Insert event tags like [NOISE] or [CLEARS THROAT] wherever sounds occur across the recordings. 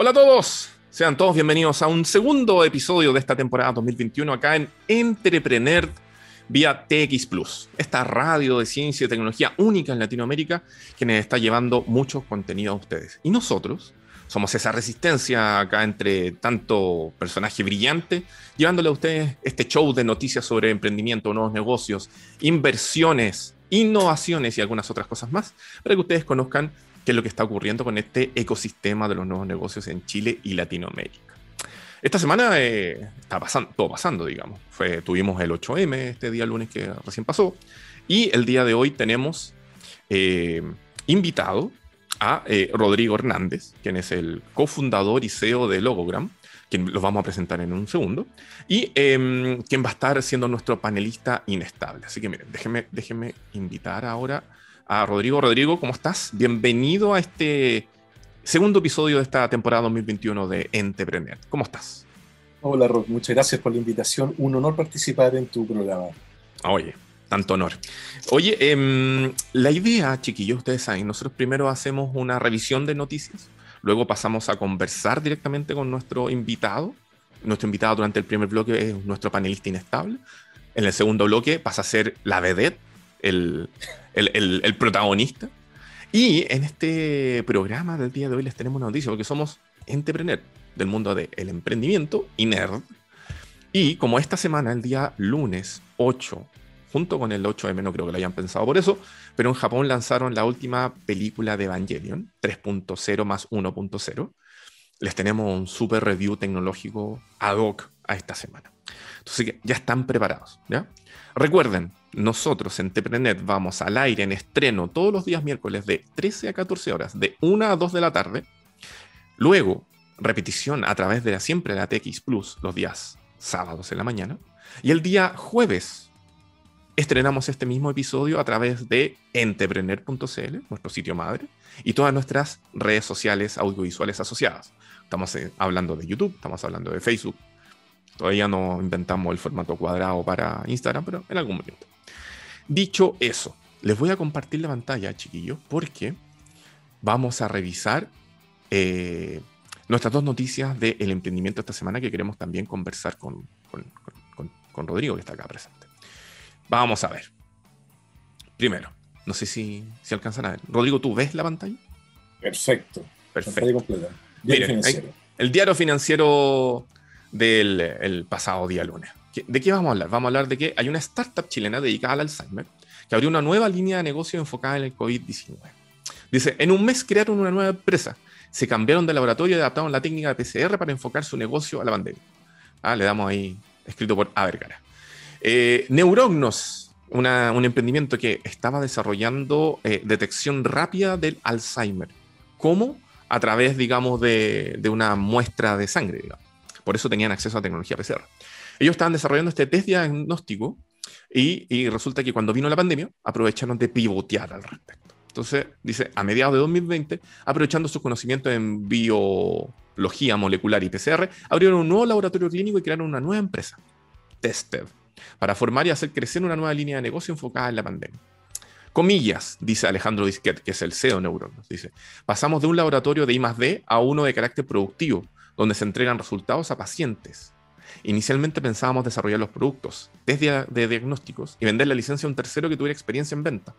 Hola a todos, sean todos bienvenidos a un segundo episodio de esta temporada 2021 acá en Entrepreneur vía TX Plus, esta radio de ciencia y tecnología única en Latinoamérica que nos está llevando mucho contenido a ustedes. Y nosotros somos esa resistencia acá entre tanto personaje brillante, llevándole a ustedes este show de noticias sobre emprendimiento, nuevos negocios, inversiones, innovaciones y algunas otras cosas más, para que ustedes conozcan qué es lo que está ocurriendo con este ecosistema de los nuevos negocios en Chile y Latinoamérica. Esta semana eh, está pasando, todo pasando, digamos. Fue, tuvimos el 8M este día lunes que recién pasó. Y el día de hoy tenemos eh, invitado a eh, Rodrigo Hernández, quien es el cofundador y CEO de Logogram, quien los vamos a presentar en un segundo, y em, quien va a estar siendo nuestro panelista inestable. Así que miren, déjenme, déjenme invitar ahora a Rodrigo. Rodrigo, ¿cómo estás? Bienvenido a este segundo episodio de esta temporada 2021 de Entrepreneur. ¿Cómo estás? Hola, Rob. Muchas gracias por la invitación. Un honor participar en tu programa. Oye, tanto honor. Oye, eh, la idea, chiquillos, ustedes saben, nosotros primero hacemos una revisión de noticias, luego pasamos a conversar directamente con nuestro invitado. Nuestro invitado durante el primer bloque es nuestro panelista inestable. En el segundo bloque pasa a ser la vedette, el, el, protagonista. Y en este programa del día de hoy les tenemos una noticia, porque somos entrepreneur del mundo del emprendimiento y nerd. Y como esta semana, el día lunes 8, junto con el 8M, no creo que lo hayan pensado por eso, pero en Japón lanzaron la última película de Evangelion, 3.0 más 1.0. Les tenemos un super review tecnológico ad hoc a esta semana. Entonces ya están preparados, ¿ya? Recuerden, nosotros en Teprenet vamos al aire en estreno todos los días miércoles de 13 a 14 horas, de 1 a 2 de la tarde. Luego, repetición a través de la siempre la TX Plus los días sábados en la mañana. Y el día jueves estrenamos este mismo episodio a través de entrepreneur.cl, nuestro sitio madre, y todas nuestras redes sociales audiovisuales asociadas. Estamos eh, hablando de YouTube, estamos hablando de Facebook. Todavía no inventamos el formato cuadrado para Instagram, pero en algún momento. Dicho eso, les voy a compartir la pantalla, chiquillos, porque vamos a revisar eh, nuestras dos noticias del emprendimiento esta semana que queremos también conversar con, con, Rodrigo, que está acá presente. Vamos a ver. Primero, no sé si, si alcanzan a ver. Rodrigo, ¿tú ves la pantalla? Perfecto. Perfecto. Miren, el diario financiero del pasado día lunes. ¿De qué vamos a hablar? Vamos a hablar de que hay una startup chilena dedicada al Alzheimer que abrió una nueva línea de negocio enfocada en el COVID-19. Dice, en un mes crearon una nueva empresa, se cambiaron de laboratorio y adaptaron la técnica de PCR para enfocar su negocio a la pandemia. Ah, le damos ahí, escrito por Avergara. Eh, Neurognos, un emprendimiento que estaba desarrollando eh, detección rápida del Alzheimer. ¿Cómo? A través, digamos, de, de una muestra de sangre, digamos. Por eso tenían acceso a tecnología PCR. Ellos estaban desarrollando este test diagnóstico y, resulta que cuando vino la pandemia aprovecharon de pivotear al respecto. Entonces, dice, a mediados de 2020, aprovechando sus conocimientos en biología molecular y PCR, abrieron un nuevo laboratorio clínico y crearon una nueva empresa, Tested, para formar y hacer crecer una nueva línea de negocio enfocada en la pandemia. Comillas, dice Alejandro Disquet, que es el CEO de Neuronos, dice, pasamos de un laboratorio de I+.D. a uno de carácter productivo, donde se entregan resultados a pacientes Inicialmente pensábamos desarrollar los productos desde de diagnósticos y vender la licencia a un tercero que tuviera experiencia en venta.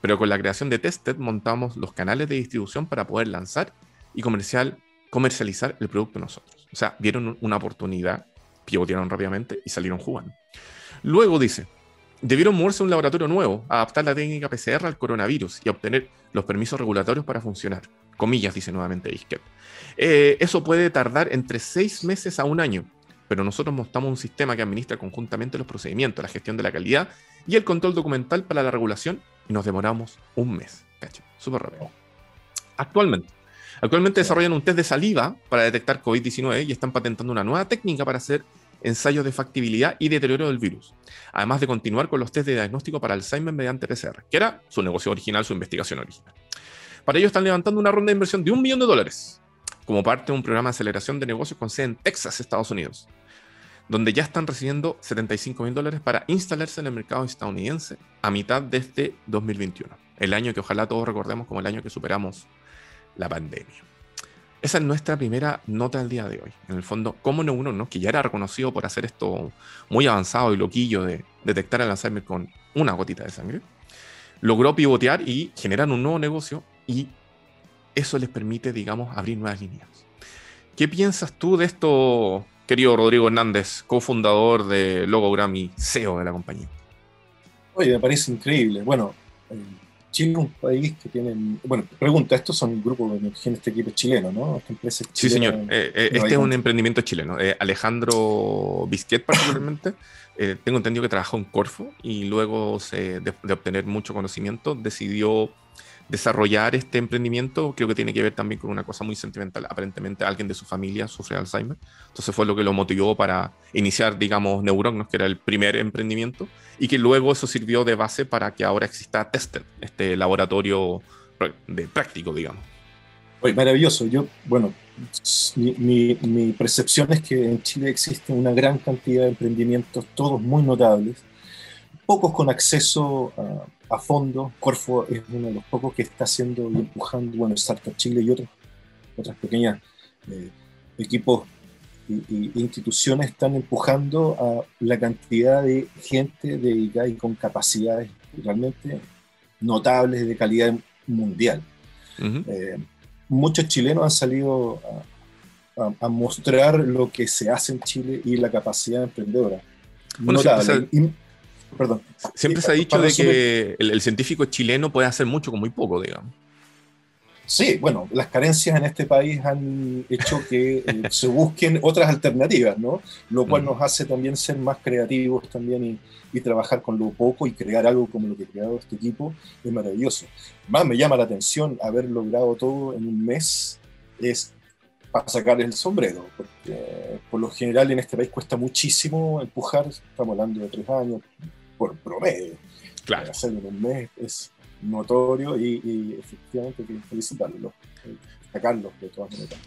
Pero con la creación de Tested montamos los canales de distribución para poder lanzar y comercial, comercializar el producto nosotros. O sea, vieron una oportunidad, pivotearon rápidamente y salieron jugando. Luego dice, debieron moverse a un laboratorio nuevo, adaptar la técnica PCR al coronavirus y obtener los permisos regulatorios para funcionar. Comillas, dice nuevamente Isket. Eh, eso puede tardar entre seis meses a un año pero nosotros montamos un sistema que administra conjuntamente los procedimientos, la gestión de la calidad y el control documental para la regulación y nos demoramos un mes. Súper rápido. Actualmente, actualmente desarrollan un test de saliva para detectar COVID-19 y están patentando una nueva técnica para hacer ensayos de factibilidad y deterioro del virus, además de continuar con los test de diagnóstico para Alzheimer mediante PCR, que era su negocio original, su investigación original. Para ello están levantando una ronda de inversión de un millón de dólares como parte de un programa de aceleración de negocios con sede en Texas, Estados Unidos, donde ya están recibiendo 75 mil dólares para instalarse en el mercado estadounidense a mitad de este 2021, el año que ojalá todos recordemos como el año que superamos la pandemia. esa es nuestra primera nota del día de hoy. En el fondo, cómo neuronos, que ya era reconocido por hacer esto muy avanzado y loquillo de detectar el Alzheimer con una gotita de sangre, logró pivotear y generar un nuevo negocio y eso les permite, digamos, abrir nuevas líneas. ¿Qué piensas tú de esto, querido Rodrigo Hernández, cofundador de Logogram y CEO de la compañía? Oye, me parece increíble. Bueno, eh, Chile es un país que tiene. Bueno, pregunta, estos son grupos de este equipo chileno, ¿no? Esta empresa sí, señor. Eh, eh, este es un emprendimiento chileno. Alejandro Bisquet, particularmente, [CLEARS THROAT] tengo entendido que trabajó en Corfo y luego de, de, obtener mucho conocimiento decidió desarrollar este emprendimiento creo que tiene que ver también con una cosa muy sentimental. Aparentemente alguien de su familia sufre Alzheimer, entonces fue lo que lo motivó para iniciar, digamos, Neurognos, que era el primer emprendimiento, y que luego eso sirvió de base para que ahora exista Tested, este laboratorio de práctico, digamos. Oye, maravilloso. Yo, bueno, mi, mi percepción es que en Chile existe una gran cantidad de emprendimientos, todos muy notables, pocos con acceso a a fondo. Corfo es uno de los pocos que está haciendo y empujando, bueno, Startup Chile y otros, otras pequeñas eh, equipos e instituciones están empujando a la cantidad de gente dedicada y con capacidades realmente notables de calidad mundial. Eh, muchos chilenos han salido a, mostrar lo que se hace en Chile y la capacidad emprendedora. notable. Perdón. Siempre se ha dicho de que el, científico chileno puede hacer mucho con muy poco, digamos. Sí, bueno, las carencias en este país han hecho que eh, [LAUGHS] se busquen otras alternativas, ¿no? Lo cual mm. nos hace también ser más creativos también y, trabajar con lo poco y crear algo como lo que ha creado este equipo es maravilloso. Más me llama la atención haber logrado todo en un mes, es para sacar el sombrero, porque por lo general en este país cuesta muchísimo empujar, estamos hablando de tres años, por promedio. Claro. Hacerlo en un mes es notorio y, efectivamente hay que felicitarlo, sacarlo de todas maneras.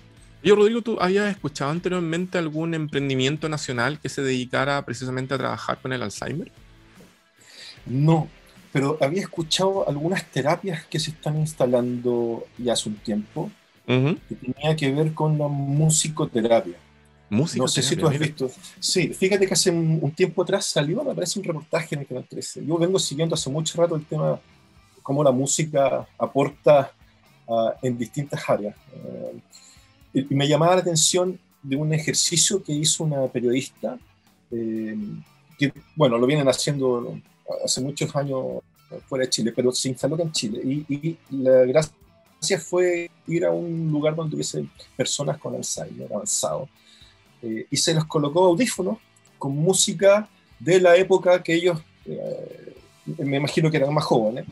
Yo, Rodrigo, ¿tú habías escuchado anteriormente algún emprendimiento nacional que se dedicara precisamente a trabajar con el Alzheimer? No, pero había escuchado algunas terapias que se están instalando ya hace un tiempo, que tenía que ver con la musicoterapia no sé si tú has visto. Sí, fíjate que hace un, tiempo atrás salió, me parece un reportaje en el Canal 13. Yo vengo siguiendo hace mucho rato el tema, cómo la música aporta ah, en distintas áreas. Eh, y, me llamaba la atención de un ejercicio que hizo una periodista, eh, que, bueno, lo vienen haciendo hace muchos años fuera de Chile, pero se instaló en Chile. Y, y la gracia fue ir a un lugar donde hubiese personas con Alzheimer avanzado eh, y se les colocó audífonos con música de la época que ellos, eh, me imagino que eran más jóvenes,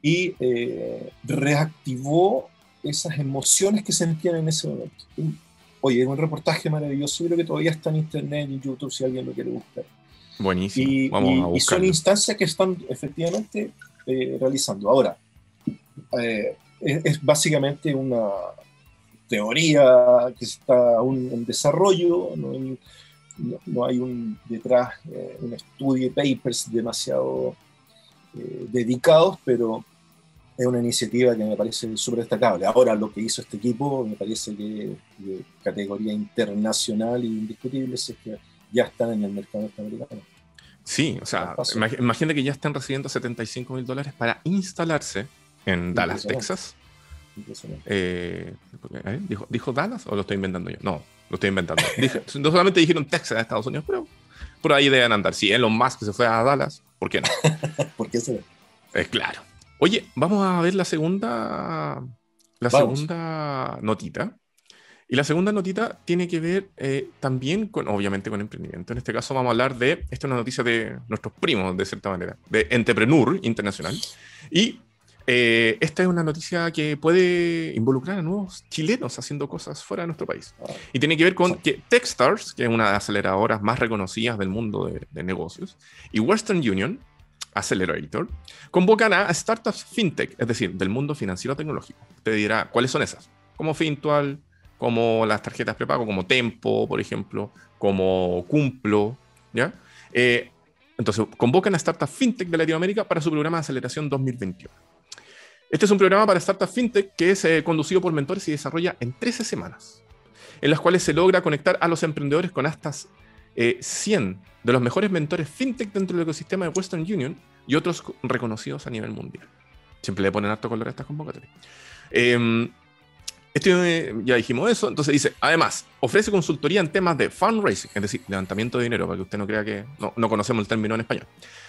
y eh, reactivó esas emociones que sentían en ese momento. Oye, es un reportaje maravilloso, creo que todavía está en internet y en YouTube si alguien lo quiere buscar. Buenísimo. Y, Vamos a y son instancias que están efectivamente realizando. Ahora, es, básicamente una, teoría que está aún en desarrollo, no hay, no, hay un, detrás eh, un estudio de papers demasiado eh, dedicados, pero es una iniciativa que me parece súper destacable. Ahora lo que hizo este equipo me parece que de categoría internacional y indiscutible es que ya están en el mercado norteamericano. Sí, o sea, imagínate que ya están recibiendo 75 mil dólares para instalarse en Dallas, Texas eh, ¿eh? ¿dijo, Dallas o lo estoy inventando yo? No, lo estoy inventando. [LAUGHS] no solamente dijeron Texas, Estados Unidos, pero por ahí deben andar. Si Elon Musk se fue a Dallas, ¿por qué no? [LAUGHS] ¿Por qué se Es claro. Oye, vamos a ver la segunda, la segunda notita. Y la segunda notita tiene que ver eh, también con, obviamente, con emprendimiento. En este caso vamos a hablar de, esta es una noticia de nuestros primos, de cierta manera, de Entrepreneur Internacional. Y eh, esta es una noticia que puede involucrar a nuevos chilenos haciendo cosas fuera de nuestro país. Ah. Y tiene que ver con que Techstars, que es una de las aceleradoras más reconocidas del mundo de, negocios, y Western Union, Accelerator, convocan a startups fintech, es decir, del mundo financiero tecnológico. Usted dirá, ¿cuáles son esas? Como Fintual, como las tarjetas prepago, como Tempo, por ejemplo, como Cumplo, ¿ya? Eh, entonces, convocan a startups fintech de Latinoamérica para su programa de aceleración 2021. Este es un programa para startups fintech que es eh, conducido por mentores y desarrolla en 13 semanas, en las cuales se logra conectar a los emprendedores con hasta 100 eh, de los mejores mentores fintech dentro del ecosistema de Western Union y otros reconocidos a nivel mundial. Siempre le ponen harto color a estas convocatorias. Em, este, ya dijimos eso, entonces dice, además, ofrece consultoría en temas de fundraising, es decir, levantamiento de dinero, para que usted no crea que no, no conocemos el término en español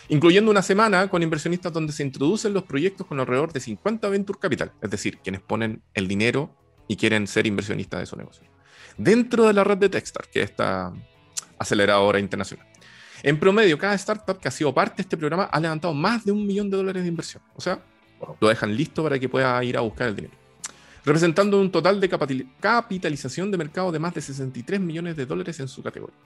incluyendo una semana con inversionistas donde se introducen los proyectos con alrededor de 50 Venture Capital, es decir, quienes ponen el dinero y quieren ser inversionistas de su negocio. Dentro de la red de Techstars, que es esta aceleradora internacional. En promedio, cada startup que ha sido parte de este programa ha levantado más de un millón de dólares de inversión. O sea, lo dejan listo para que pueda ir a buscar el dinero. Representando un total de capitalización de mercado de más de 63 millones de dólares en su categoría.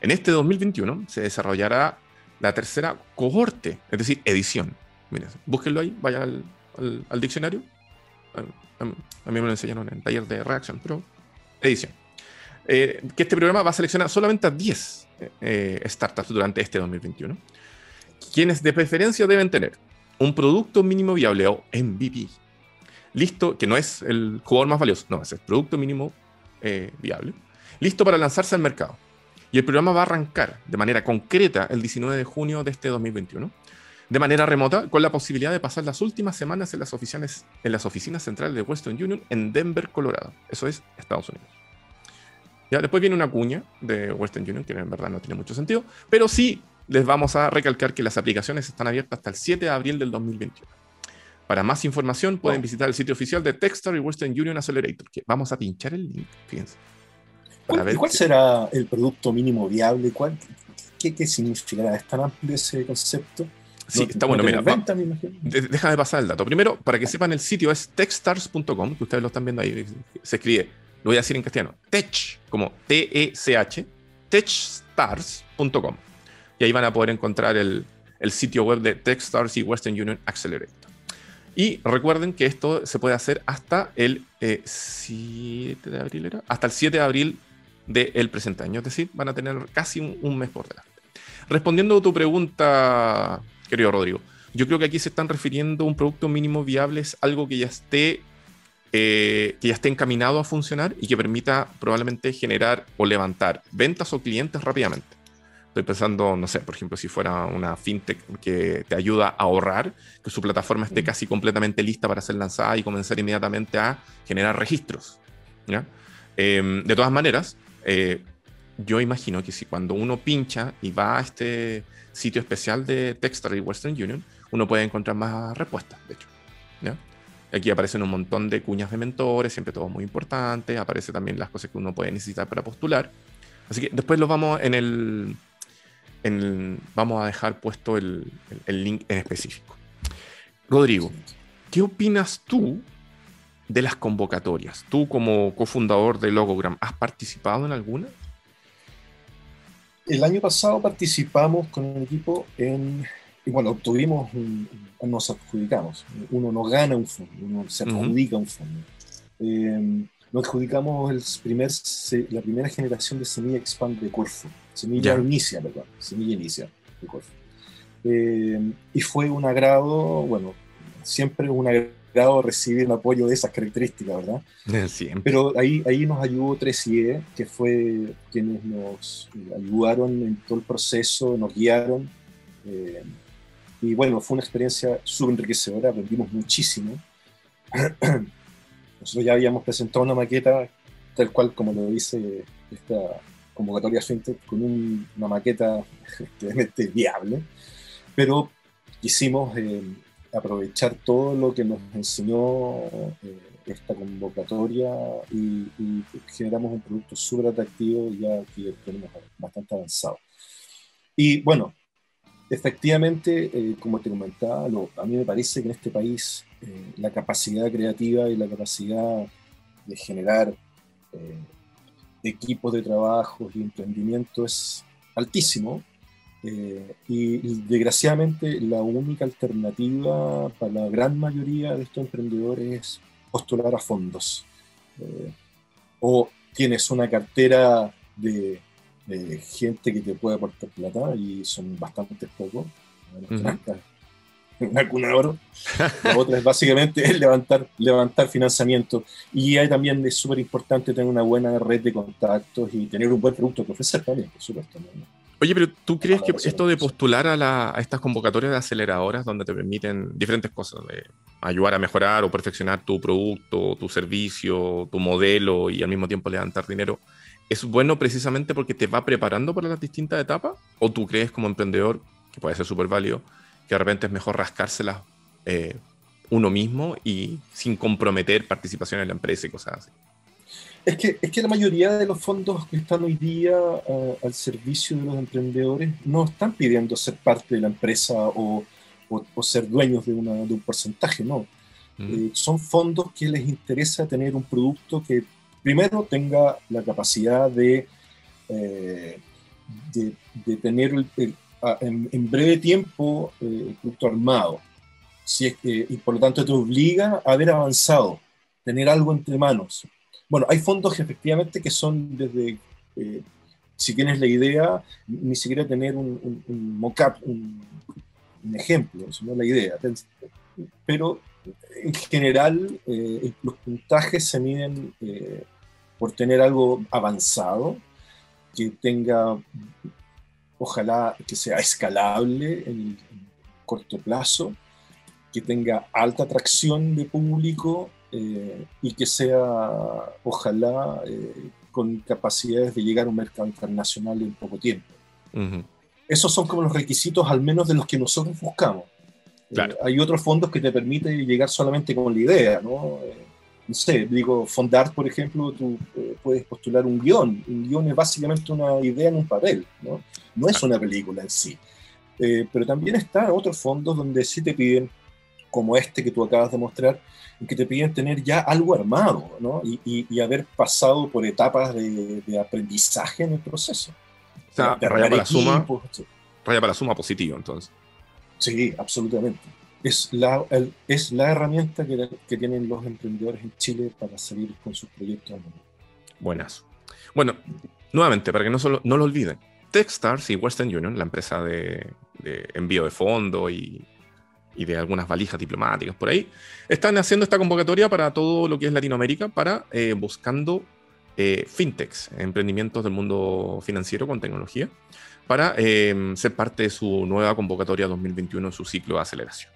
En este 2021 se desarrollará la tercera cohorte, es decir, edición. Miren, búsquenlo ahí, vaya al, diccionario. A, mí me lo enseñaron en el taller de reacción, pero edición. Eh, que este programa va a seleccionar solamente a 10 eh, startups durante este 2021, quienes de preferencia deben tener un producto mínimo viable o MVP, listo, que no es el jugador más valioso, no, es el producto mínimo eh, viable, listo para lanzarse al mercado y el programa va a arrancar de manera concreta el 19 de junio de este 2021, de manera remota, con la posibilidad de pasar las últimas semanas en las, oficinas, en las oficinas centrales de Western Union en Denver, Colorado. Eso es Estados Unidos. Ya, después viene una cuña de Western Union, que en verdad no tiene mucho sentido, pero sí les vamos a recalcar que las aplicaciones están abiertas hasta el 7 de abril del 2021. Para más información pueden visitar el sitio oficial de Techstar y Western Union Accelerator, que vamos a pinchar el link, fíjense. ¿Cuál, será el producto mínimo viable? ¿Cuál, qué, significará? ¿Es tan amplio ese concepto? Sí, está bueno. Mira, déjame pasar el dato. Primero, para que sepan, el sitio es techstars.com, que ustedes lo están viendo ahí. Se escribe, lo voy a decir en castellano, tech, como T-E-C-H, techstars.com. Y ahí van a poder encontrar el, sitio web de Techstars y Western Union Accelerator. Y recuerden que esto se puede hacer hasta el 7 eh, de abril, ¿era? Hasta el 7 de abril del presente año, es decir, van a tener casi un, mes por delante. Respondiendo a tu pregunta, querido Rodrigo, yo creo que aquí se están refiriendo a un producto mínimo viable, es algo que ya esté, eh, que ya esté encaminado a funcionar y que permita probablemente generar o levantar ventas o clientes rápidamente. Estoy pensando, no sé, por ejemplo, si fuera una fintech que te ayuda a ahorrar, que su plataforma esté casi completamente lista para ser lanzada y comenzar inmediatamente a generar registros. Em, de todas maneras, eh, yo imagino que si cuando uno pincha y va a este sitio especial de Techstar y Western Union, uno puede encontrar más respuestas, de hecho. Aquí aparecen un montón de cuñas de mentores, siempre todo muy importante. Aparece también las cosas que uno puede necesitar para postular. Así que después lo vamos en el, vamos a dejar puesto el, el link en específico. Rodrigo, ¿qué opinas tú de las convocatorias. Tú como cofundador de Logogram, ¿has participado en alguna? El año pasado participamos con el equipo en, y bueno, obtuvimos, nos adjudicamos, uno no gana un fondo, uno se adjudica un fondo. Eh, nos adjudicamos el primer, la primera generación de Semilla Expand de Corfo, Semilla Inicia, perdón, Semilla Inicia Corfo. Eh, y fue un agrado, bueno, siempre un agrado recibir el apoyo de esas características, ¿verdad? [LAUGHS] Pero ahí, ahí nos ayudó 3IE, que fue quienes nos ayudaron en todo el proceso, nos guiaron. Eh, y bueno, fue una experiencia súper enriquecedora, aprendimos muchísimo. [CLEARS THROAT] Nosotros ya habíamos presentado una maqueta tal cual como lo dice esta convocatoria FinTech, con una maqueta [LAUGHS] realmente viable, pero quisimos eh, aprovechar todo lo que nos enseñó eh, esta convocatoria y, generamos un producto súper atractivo ya que tenemos bastante avanzado. Y bueno, efectivamente, eh, como te comentaba, a mí me parece que en este país la capacidad creativa y la capacidad de generar equipos de trabajo y emprendimiento es altísimo eh, y desgraciadamente la única alternativa para la gran mayoría de estos emprendedores es postular a fondos. Eh, o tienes una cartera de, gente que te puede aportar plata y son bastante pocos. Una cuna de oro. La otra es básicamente [LAUGHS] levantar, levantar financiamiento. Y ahí también es súper importante tener una buena red de contactos y tener un buen producto que ofrecer también, por supuesto. Oye, pero ¿tú crees que esto de postular a, estas convocatorias de aceleradoras donde te permiten diferentes cosas, de ayudar a mejorar o perfeccionar tu producto, tu servicio, tu modelo y al mismo tiempo levantar dinero, ¿es bueno precisamente porque te va preparando para las distintas etapas? ¿O tú crees como emprendedor, que puede ser súper válido, que de repente es mejor rascárselas eh, uno mismo y sin comprometer participación en la empresa y cosas así? Es que, es que la mayoría de los fondos que están hoy día eh, al servicio de los emprendedores no están pidiendo ser parte de la empresa o, o, ser dueños de, una, de, un porcentaje, no. Mm. Eh, son fondos que les interesa tener un producto que primero tenga la capacidad de, eh, de, tener en, breve tiempo el producto armado. Si es que, y por lo tanto te obliga a haber avanzado, tener algo entre manos. Bueno, hay fondos efectivamente que son desde, eh, si tienes la idea, ni siquiera tener un, un, mock-up, un, ejemplo, sino la idea. Pero en general eh, los puntajes se miden eh, por tener algo avanzado, que tenga, ojalá que sea escalable en, en corto plazo, que tenga alta atracción de público eh, y que sea, ojalá, eh, con capacidades de llegar a un mercado internacional en poco tiempo. Esos son como los requisitos, al menos de los que nosotros buscamos. Eh, hay otros fondos que te permiten llegar solamente con la idea, ¿no? No sé, digo, Fondart, por ejemplo, tú puedes postular un guion. Un guion es básicamente una idea en un papel, ¿no? No es una película en sí. pero también están otros fondos donde sí te piden, como este que tú acabas de mostrar, que te piden tener ya algo armado ¿no? y, y, haber pasado por etapas de, de, aprendizaje en el proceso. O sea, raya para, la suma, raya para la suma positivo, entonces. Sí, absolutamente. Es la, es la herramienta que, que, tienen los emprendedores en Chile para salir con sus proyectos al mundo. Buenas. Bueno, nuevamente, para que no, solo, no lo olviden, Techstars y Western Union, la empresa de, envío de fondo y y de algunas valijas diplomáticas por ahí, están haciendo esta convocatoria para todo lo que es Latinoamérica, para eh, buscando eh, fintechs, emprendimientos del mundo financiero con tecnología, para eh, ser parte de su nueva convocatoria 2021, su ciclo de aceleración.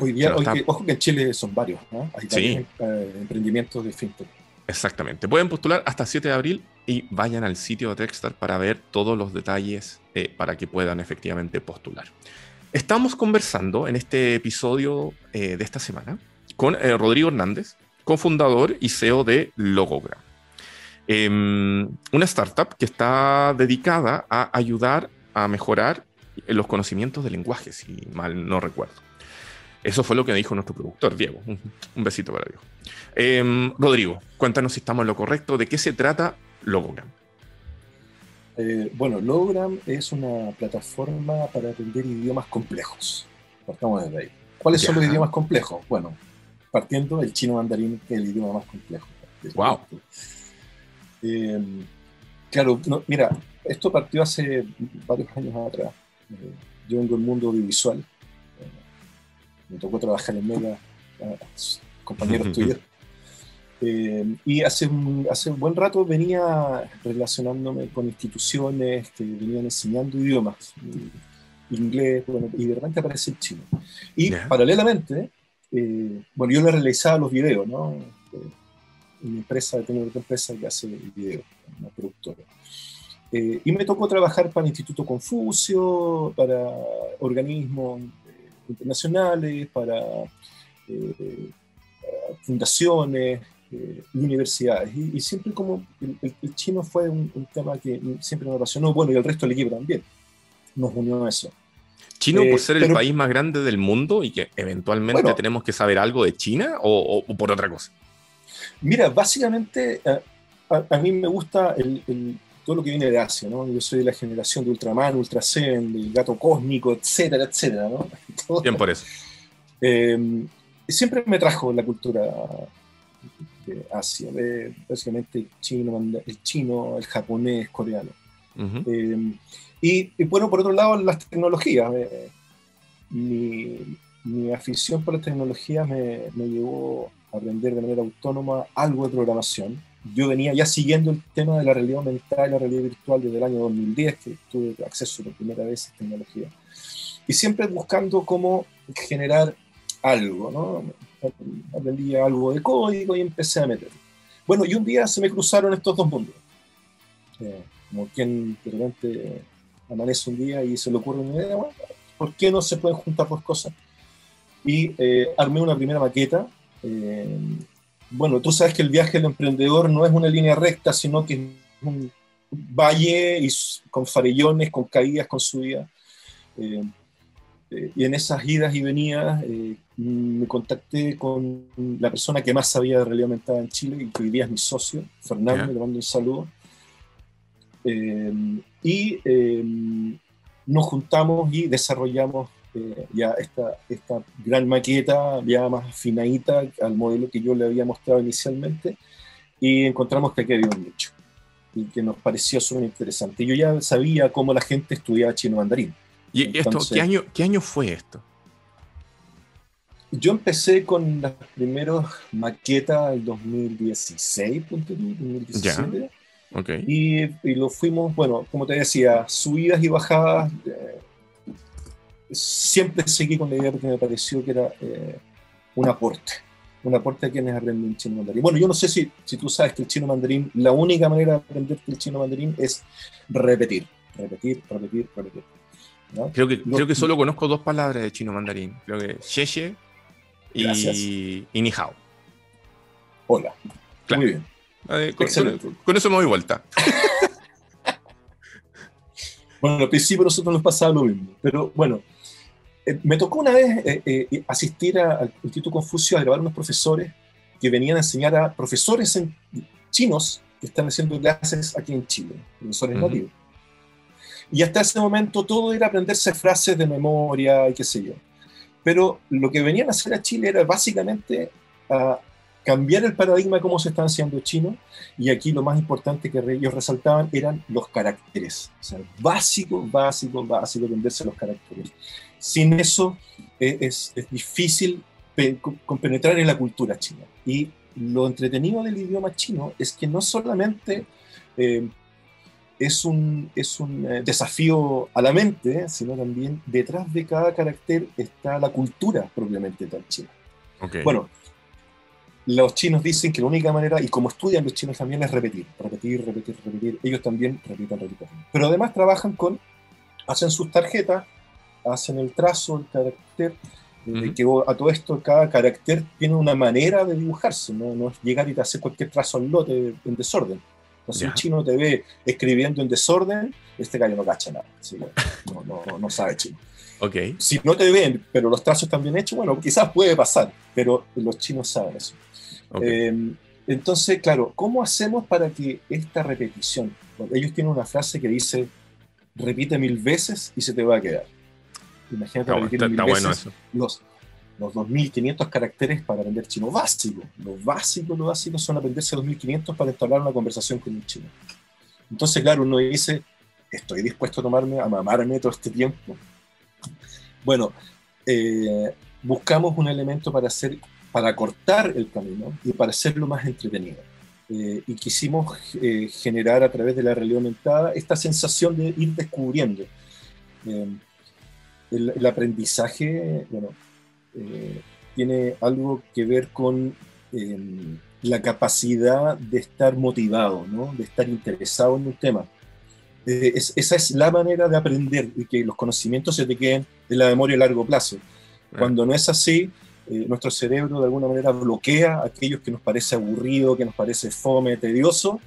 Hoy día, ojo que en Chile son varios, ¿no? Hay también emprendimientos de fintech. Exactamente. Pueden postular hasta 7 de abril y vayan al sitio de Techstar para ver todos los detalles para que puedan efectivamente postular. Estamos conversando en este episodio eh, de esta semana con eh, Rodrigo Hernández, cofundador y CEO de Logogram. Em, una startup que está dedicada a ayudar a mejorar los conocimientos de lenguaje, si mal no recuerdo. Eso fue lo que dijo nuestro productor, Diego. Un besito para Diego. Em, Rodrigo, cuéntanos si estamos en lo correcto. ¿De qué se trata Logogram? Eh, bueno, Logram es una plataforma para aprender idiomas complejos. Partamos desde ahí. ¿Cuáles son los idiomas complejos? Bueno, partiendo del chino mandarín, que es el idioma más complejo. Wow. Eh, claro, mira, esto partió hace varios años atrás. Eh, yo vengo del mundo audiovisual. Me tocó trabajar en Mega, compañeros [LAUGHS] tuyos. Eh, y hace un, hace un buen rato venía relacionándome con instituciones que venían enseñando idiomas, inglés, bueno, y de repente aparece el chino. Y paralelamente, eh, bueno, yo le realizaba los videos, ¿no? Eh, una empresa, tengo otra empresa que hace videos, una productora. y me tocó trabajar para el Instituto Confucio, para organismos internacionales, para fundaciones, eh, universidades. Y, siempre como el, chino fue un, tema que siempre me apasionó, bueno, y el resto del equipo también. Nos unió a eso. ¿Chino por eh, ser el país más grande del mundo y que eventualmente tenemos que saber algo de China o, por otra cosa? Mira, básicamente a, mí me gusta el, todo lo que viene de Asia, ¿no? Yo soy de la generación de Ultraman, Ultra Seven, del gato cósmico, etcétera, etcétera, ¿no? [LAUGHS] Bien por eso. Eh, siempre me trajo la cultura Asia, básicamente el chino, el chino, el japonés, coreano. Eh, y, bueno, por otro lado, las tecnologías. Eh, mi, mi afición por la tecnología me, me llevó a aprender de manera autónoma algo de programación. Yo venía ya siguiendo el tema de la realidad aumentada y la realidad virtual desde el año 2010, que tuve acceso por primera vez a tecnología. Y siempre buscando cómo generar algo, ¿no? Aprendí algo de código y empecé a meter. Bueno, y un día se me cruzaron estos dos mundos. Eh, como quien de repente amanece un día y se le ocurre una idea, bueno, ¿por qué no se pueden juntar dos cosas? Y eh, armé una primera maqueta. Eh, bueno, tú sabes que el viaje del emprendedor no es una línea recta, sino que es un valle y con farellones, con caídas, con subidas. Eh, y en esas idas y venidas me contacté con la persona que más sabía de realidad aumentada en Chile y que hoy día es mi socio, Fernando, le mando un saludo. y nos juntamos y desarrollamos eh, ya esta, esta gran maqueta, ya más finadita al modelo que yo le había mostrado inicialmente, y encontramos que aquí había un nicho, y que nos pareció súper interesante. Yo ya sabía cómo la gente estudiaba chino mandarín. ¿Y esto, ¿qué, año, qué año fue esto? Yo empecé con las primeras maquetas en 2016, 2017. Okay. Y, y, lo fuimos, bueno, como te decía, subidas y bajadas. Eh, siempre seguí con la idea porque me pareció que era eh, un aporte, un aporte a quienes aprenden chino mandarín. Bueno, yo no sé si, si tú sabes que el chino mandarín, la única manera de aprender el chino mandarín es repetir, repetir, repetir, repetir. Creo, que, creo que solo conozco dos palabras de chino mandarín. Creo que Xie y, y Ni Hao. Hola. Muy bien. con, eso me doy vuelta. [LAUGHS] bueno, al principio nosotros nos pasaba lo mismo, pero bueno, eh, me tocó una vez eh, eh, asistir al Instituto Confucio a grabar unos profesores que venían a enseñar a profesores chinos que están haciendo clases aquí en Chile, profesores nativos. Y hasta ese momento todo era aprenderse frases de memoria y qué sé yo. Pero lo que venían a hacer a Chile era básicamente a cambiar el paradigma de cómo se están haciendo chinos, y aquí lo más importante que ellos resaltaban eran los caracteres. O sea, básico, básico, básico, aprenderse los caracteres. Sin eso eh, es, es, difícil compenetrar en la cultura china. Y lo entretenido del idioma chino es que no solamente eh, es un, es un eh, desafío a la mente, sino también detrás de cada carácter está la cultura propiamente tal china. Okay. Bueno, los chinos dicen que la única manera, y como estudian los chinos también, es repetir, repetir, repetir, repetir. Ellos también repiten, repiten. Pero además trabajan con, hacen sus tarjetas, hacen el trazo, el carácter, eh, que a todo esto cada carácter tiene una manera de dibujarse, no, no es llegar y te hacer cualquier trazo al lote en desorden. Entonces un chino te ve escribiendo en desorden, este gallo no cacha nada, no, no, no, sabe chino. Okay. Si no te ven, pero los trazos están bien hechos, bueno, quizás puede pasar, pero los chinos saben eso. Eh, entonces, claro, ¿cómo hacemos para que esta repetición, ellos tienen una frase que dice, repite mil veces y se te va a quedar. Imagínate repetir mil veces los, los 2.500 caracteres para aprender chino básico. Lo básico, lo básico son aprenderse 2.500 para instalar una conversación con un chino. Entonces, claro, uno dice, estoy dispuesto a tomarme, a mamarme todo este tiempo. Bueno, eh, buscamos un elemento para hacer para cortar el camino y para hacerlo más entretenido. Eh, y quisimos eh, generar a través de la realidad aumentada esta sensación de ir descubriendo. Eh, el, aprendizaje, bueno, tiene algo que ver con la capacidad de estar motivado, ¿no? de estar interesado en un tema. esa es la manera de aprender y que los conocimientos se te queden en la memoria a largo plazo. Cuando no es así, eh, nuestro cerebro de alguna manera bloquea aquellos que nos parece aburrido, que nos parece fome, tedioso.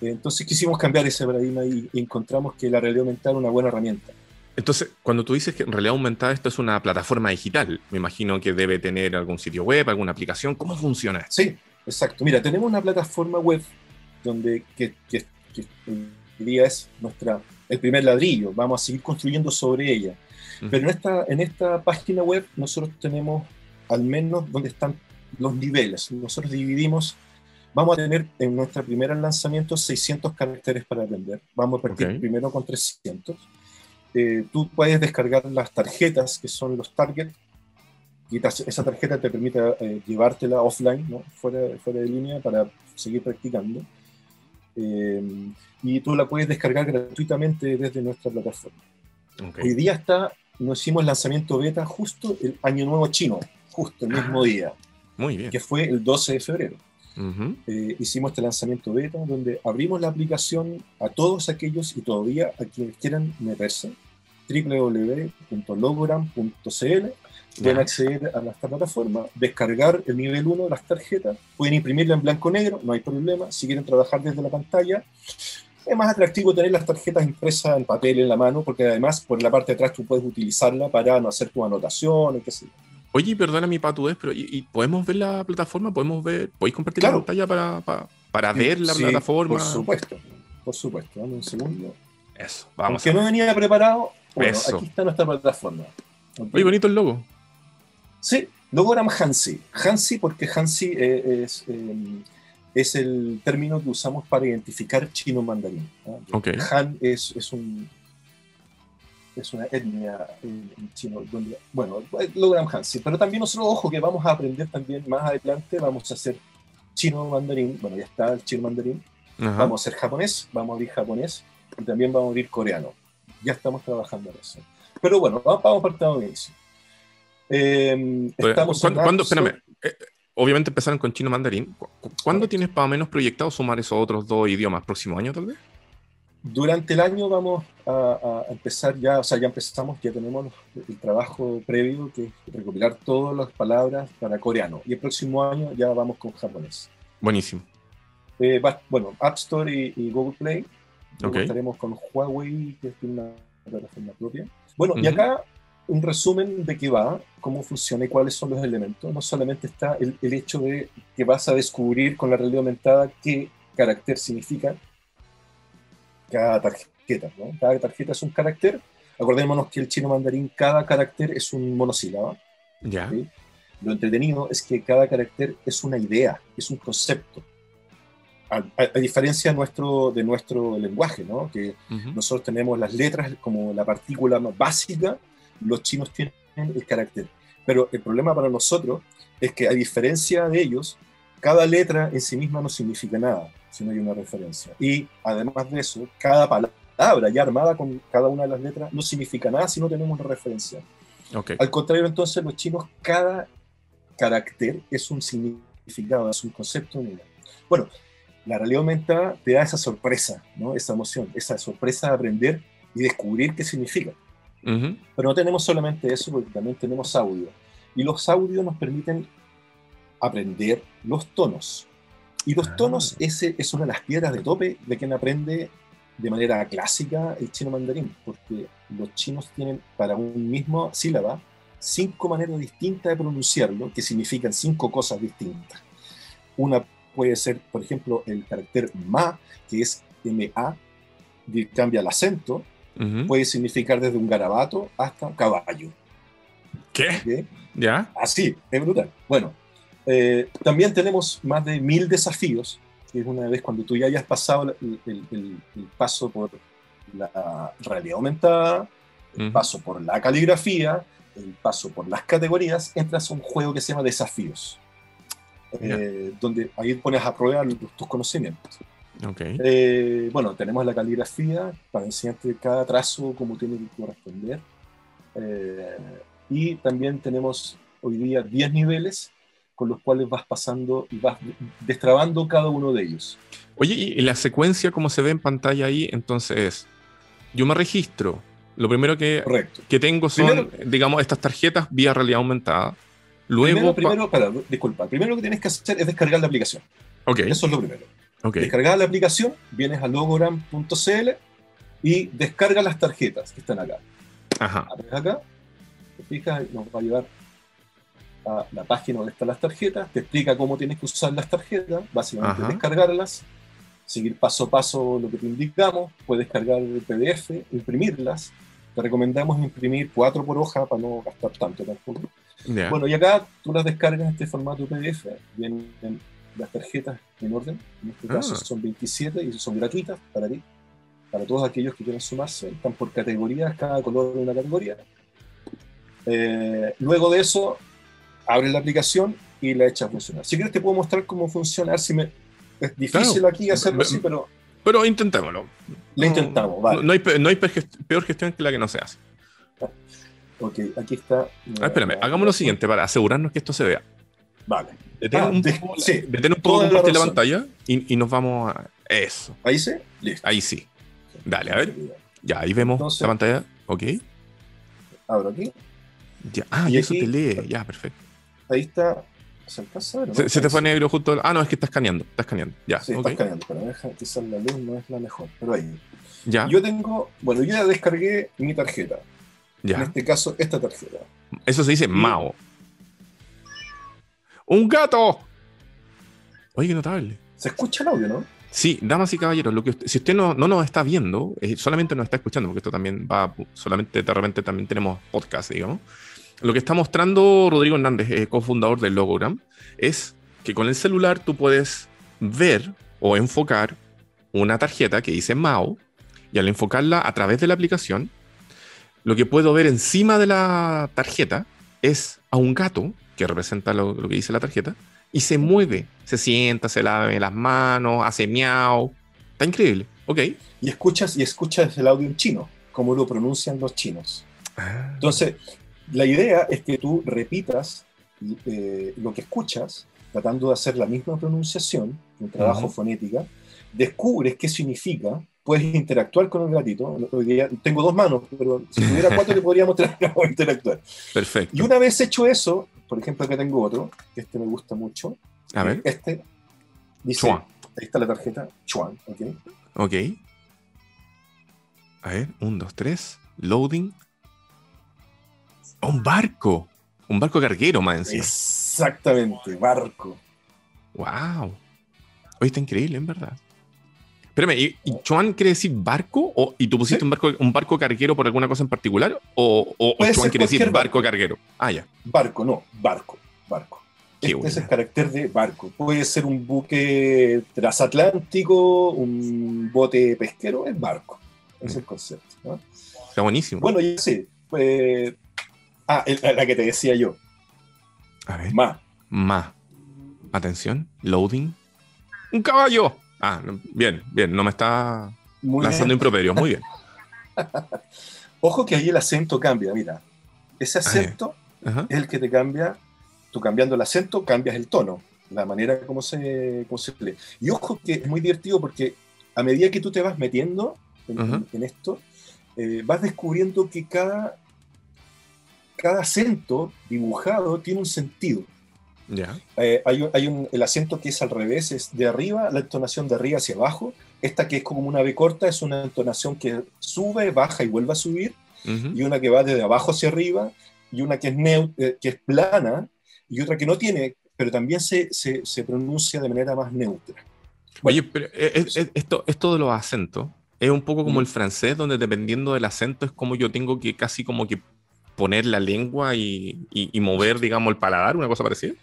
Eh, entonces quisimos cambiar ese paradigma y, encontramos que la realidad aumentada es una buena herramienta. Entonces, cuando tú dices que en realidad aumentada esto es una plataforma digital, me imagino que debe tener algún sitio web, alguna aplicación. ¿Cómo funciona? Sí, exacto. Mira, tenemos una plataforma web donde que, que, que día es nuestra, el primer ladrillo. Vamos a seguir construyendo sobre ella. Pero en esta, en esta página web nosotros tenemos al menos donde están los niveles. Nosotros dividimos, vamos a tener en nuestra primera lanzamiento 600 caracteres para aprender. Vamos a partir primero con 300. Eh, tú puedes descargar las tarjetas, que son los targets, y esa tarjeta te permite eh, llevártela offline, ¿no? fuera, fuera de línea, para seguir practicando. Eh, y tú la puedes descargar gratuitamente desde nuestra plataforma. Hoy día está, nos hicimos lanzamiento beta justo el Año Nuevo Chino, justo el mismo ah, día. Muy bien. Que fue el 12 de febrero. Eh, hicimos este lanzamiento beta donde abrimos la aplicación a todos aquellos y todavía a quienes quieran meterse. www.logogram.cl pueden acceder a esta plataforma, descargar el nivel 1 de las tarjetas, pueden imprimirla en blanco negro, no hay problema, si quieren trabajar desde la pantalla. Es más atractivo tener las tarjetas impresas en papel en la mano, porque además por la parte de atrás tú puedes utilizarla para no hacer tus anotaciones, qué sé Oye, perdona mi patudez, pero ¿y, podemos ver la plataforma? ¿Podemos ver? ¿Podéis compartir la pantalla para, para, ver la plataforma? Por supuesto, por supuesto. Dame un segundo. Eso, vamos. Que no venía preparado, bueno, aquí está nuestra plataforma. Oye, bonito el logo. Sí, Logogram Hansi. Hansi porque Hansi eh, es, eh, es el término que usamos para identificar chino mandarín. Han es, es, un, es una etnia en, chino. bueno, Logogram Hansi. Pero también nosotros, ojo, que vamos a aprender también más adelante, vamos a hacer chino mandarín. Bueno, ya está el chino mandarín. Vamos a hacer japonés, vamos a abrir japonés y también vamos a abrir coreano. Ya estamos trabajando en eso. Pero bueno, vamos, el inicio. Eh, estamos ¿Cuándo, espérame, eh, obviamente empezaron con chino mandarín. ¿Cuándo tienes más o menos proyectado sumar esos otros dos idiomas? ¿Próximo año tal vez? Durante el año vamos a, empezar ya, o sea, ya empezamos, ya tenemos el trabajo previo, que es recopilar todas las palabras para coreano. Y el próximo año ya vamos con japonés. Buenísimo. Eh, bueno, App Store y, Google Play. Estaremos con Huawei, que es una plataforma propia. Bueno, y acá un resumen de qué va, cómo funciona y cuáles son los elementos. No solamente está el, hecho de que vas a descubrir con la realidad aumentada qué carácter significa cada tarjeta. ¿no? Cada tarjeta es un carácter. Acordémonos que el chino mandarín, cada carácter es un monosílaba. Ya. Lo entretenido es que cada carácter es una idea, es un concepto. A, diferencia de nuestro, de nuestro lenguaje, ¿no? que nosotros tenemos las letras como la partícula más básica los chinos tienen el carácter. Pero el problema para nosotros es que a diferencia de ellos, cada letra en sí misma no significa nada si no hay una referencia. Y además de eso, cada palabra ya armada con cada una de las letras no significa nada si no tenemos una referencia. Okay. Al contrario, entonces, los chinos, cada carácter es un significado, es un concepto. Bueno, la realidad aumentada te da esa sorpresa, ¿no? esa emoción, esa sorpresa de aprender y descubrir qué significa. Pero no tenemos solamente eso, porque también tenemos audio. Y los audios nos permiten aprender los tonos. Y los tonos ese es una de las piedras de tope de quien aprende de manera clásica el chino mandarín, porque los chinos tienen para un mismo sílaba cinco maneras distintas de pronunciarlo, que significan cinco cosas distintas. Una puede ser, por ejemplo, el carácter ma, que es MA, cambia el acento, puede significar desde un garabato hasta caballo. ¿Qué? ¿Ya? Así, es brutal. Bueno, eh, también tenemos más de mil desafíos, que es una vez cuando tú ya hayas pasado el, paso por la realidad aumentada, el paso por la caligrafía, el paso por las categorías, entras a un juego que se llama desafíos, eh, donde ahí pones a prueba tus conocimientos. Eh, bueno, tenemos la caligrafía para enseñarte cada trazo como tiene que corresponder. Eh, y también tenemos hoy día 10 niveles con los cuales vas pasando y vas destrabando cada uno de ellos. Oye, y la secuencia como se ve en pantalla ahí, entonces, yo me registro. Lo primero que, que tengo son, digamos, estas tarjetas vía realidad aumentada. Luego, primero, primero disculpa, primero lo que tienes que hacer es descargar la aplicación. Okay. Eso es lo primero. Descargar la aplicación, vienes a logogram.cl y descarga las tarjetas que están acá. Ajá. acá, te fijas, nos va a llevar a la página donde están las tarjetas, te explica cómo tienes que usar las tarjetas, básicamente descargarlas, seguir paso a paso lo que te indicamos, puedes descargar el PDF, imprimirlas. Te recomendamos imprimir cuatro por hoja para no gastar tanto tampoco. Bueno, y acá tú las descargas en este formato PDF, vienen las tarjetas en orden. En este caso ah. son 27 y son gratuitas para ti, para todos aquellos que quieran sumarse. Están por categorías, cada color de una categoría. Eh, luego de eso, abres la aplicación y la echas a funcionar. Si quieres te puedo mostrar cómo funciona, si me... es difícil aquí hacerlo así, pero... Pero intentémoslo. Lo intentamos, vale. No hay, no hay peor gestión que la que no se hace. Ok, aquí está. Ah, espérame, hagamos lo siguiente para asegurarnos que esto se vea. Vale. Detén ah, un poco, sí, detén un poco la, la pantalla y, y, nos vamos a. Eso. ¿Ahí sí? Listo. Ahí sí. Dale, a ver. Ya, ahí vemos la pantalla. Ok. Abro aquí. Ya. Ah, y eso te lee. Ya, perfecto. Ahí está. ¿Se alcanza a ver? Se, te fue negro justo. Ah, no, es que está escaneando. Está escaneando. Ya. Sí, está escaneando. Pero quizás la luz no es la mejor. Pero ahí. Ya. Yo tengo. Bueno, yo ya descargué mi tarjeta. En este caso, esta tarjeta. Eso se dice Mao. ¡Un gato! Oye, qué notable. Se escucha el audio, ¿no? Sí, damas y caballeros, lo que si usted no, no nos está viendo, eh, solamente nos está escuchando, porque esto también va, solamente de repente también tenemos podcast, digamos. Lo que está mostrando Rodrigo Hernández, eh, cofundador del Logogram, es que con el celular tú puedes ver o enfocar una tarjeta que dice Mao, y al enfocarla a través de la aplicación, lo que puedo ver encima de la tarjeta es a un gato, que representa lo, que dice la tarjeta, y se mueve, se sienta, se lava las manos, hace miau. Está increíble, ok. Y escuchas, y escuchas el audio en chino, como lo pronuncian los chinos. Ah. Entonces, la idea es que tú repitas eh, lo que escuchas, tratando de hacer la misma pronunciación, un trabajo fonética, descubres qué significa, puedes interactuar con el gatito. Tengo dos manos, pero si tuviera cuatro te podría mostrar [LAUGHS] cómo interactuar. Perfecto. Y una vez hecho eso, por ejemplo, acá tengo otro, que este me gusta mucho. A ver. Este dice, ahí está la tarjeta, Chuan, ok. Ok. A ver, un, dos, tres, loading. Un barco. Un barco carguero, más encima. Exactamente, barco. Wow. Hoy está increíble, en verdad. Espérame, ¿y, Chuan quiere decir barco? O, ¿Y tú pusiste un, barco, un barco carguero por alguna cosa en particular? ¿O, o, Chuan quiere decir barco, carguero? Ah, ya. Barco, no, barco, barco. este es el carácter de barco. Puede ser un buque transatlántico, un bote pesquero, es barco. Es el concepto. Está buenísimo. Bueno, ya sé. Ah, la que te decía yo. A ver. Ma. Ma. Atención. Loading. Un caballo. Ah, bien, bien, no me está lanzando improperios, muy bien. [LAUGHS] Ojo que ahí el acento cambia, mira. Ese acento es el que te cambia, tú cambiando el acento cambias el tono, la manera como se, cómo se lee. Y ojo que es muy divertido porque a medida que tú te vas metiendo en, esto, eh, vas descubriendo que cada, cada acento dibujado tiene un sentido. Eh, hay, un, el acento que es al revés, es de arriba, la entonación de arriba hacia abajo. Esta que es como una B corta es una entonación que sube, baja y vuelve a subir. Y una que va desde abajo hacia arriba. Y una que es, eh, que es plana. Y otra que no tiene, pero también se, se, se pronuncia de manera más neutra. Oye, pero eh, esto, esto de los acentos es un poco como el francés, donde dependiendo del acento es como yo tengo que casi como que poner la lengua y, y mover, digamos, el paladar, una cosa parecida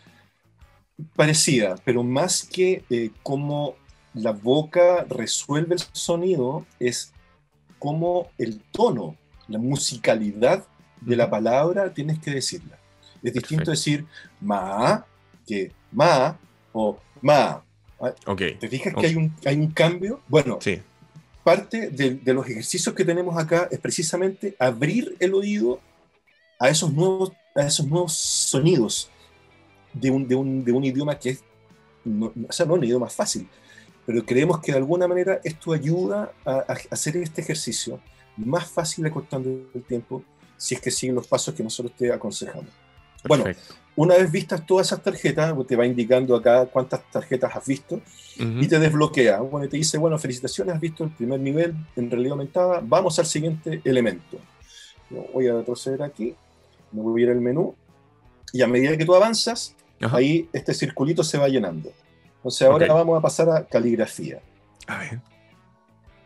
parecida, pero más que eh, cómo la boca resuelve el sonido, es cómo el tono, la musicalidad de la palabra tienes que decirla. Es distinto decir ma que ma o ma. Okay. ¿Te fijas que hay un, hay un cambio? Bueno, sí. parte de, de, los ejercicios que tenemos acá es precisamente abrir el oído a esos nuevos, a esos nuevos sonidos, de un, de un, de un idioma que es, no, o sea, no un idioma fácil, pero creemos que de alguna manera esto ayuda a, hacer este ejercicio más fácil acortando el tiempo si es que siguen los pasos que nosotros te aconsejamos. Bueno, una vez vistas todas esas tarjetas, te va indicando acá cuántas tarjetas has visto y te desbloquea. Bueno, te dice, bueno, felicitaciones, has visto el primer nivel en realidad aumentada, vamos al siguiente elemento. Voy a retroceder aquí, voy a ir al menú y a medida que tú avanzas, ahí este circulito se va llenando. Entonces ahora vamos a pasar a caligrafía. A ver.